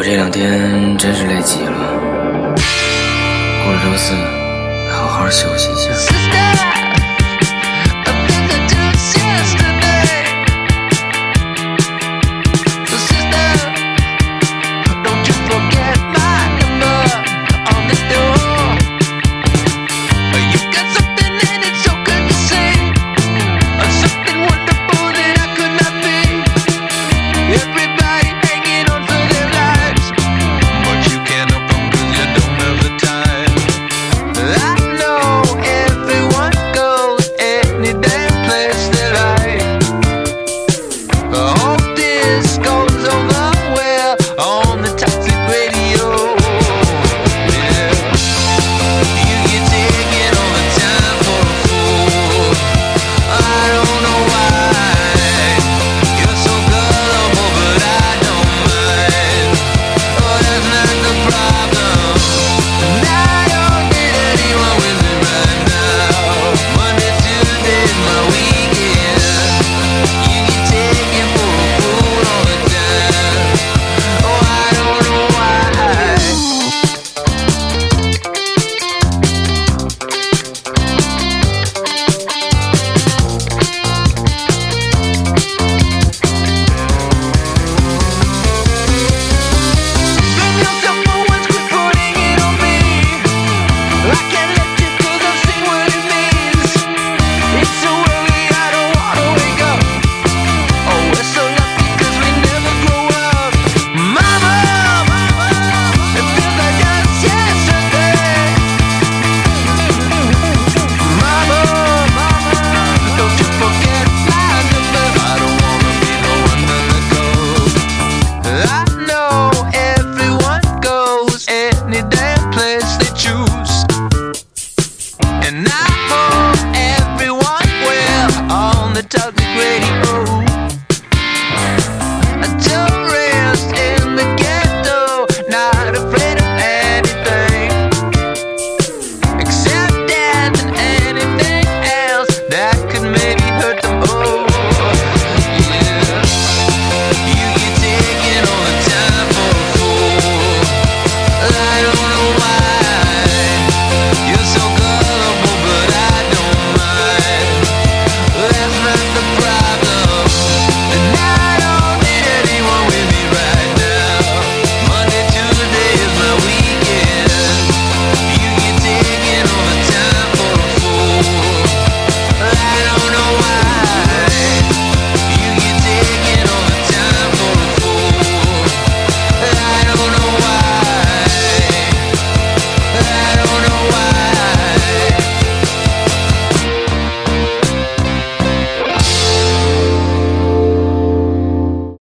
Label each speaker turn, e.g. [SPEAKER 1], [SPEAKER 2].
[SPEAKER 1] 我这两天真是累极了，过了周四，好好休息一下。And I hope everyone will. On the Totally Gritty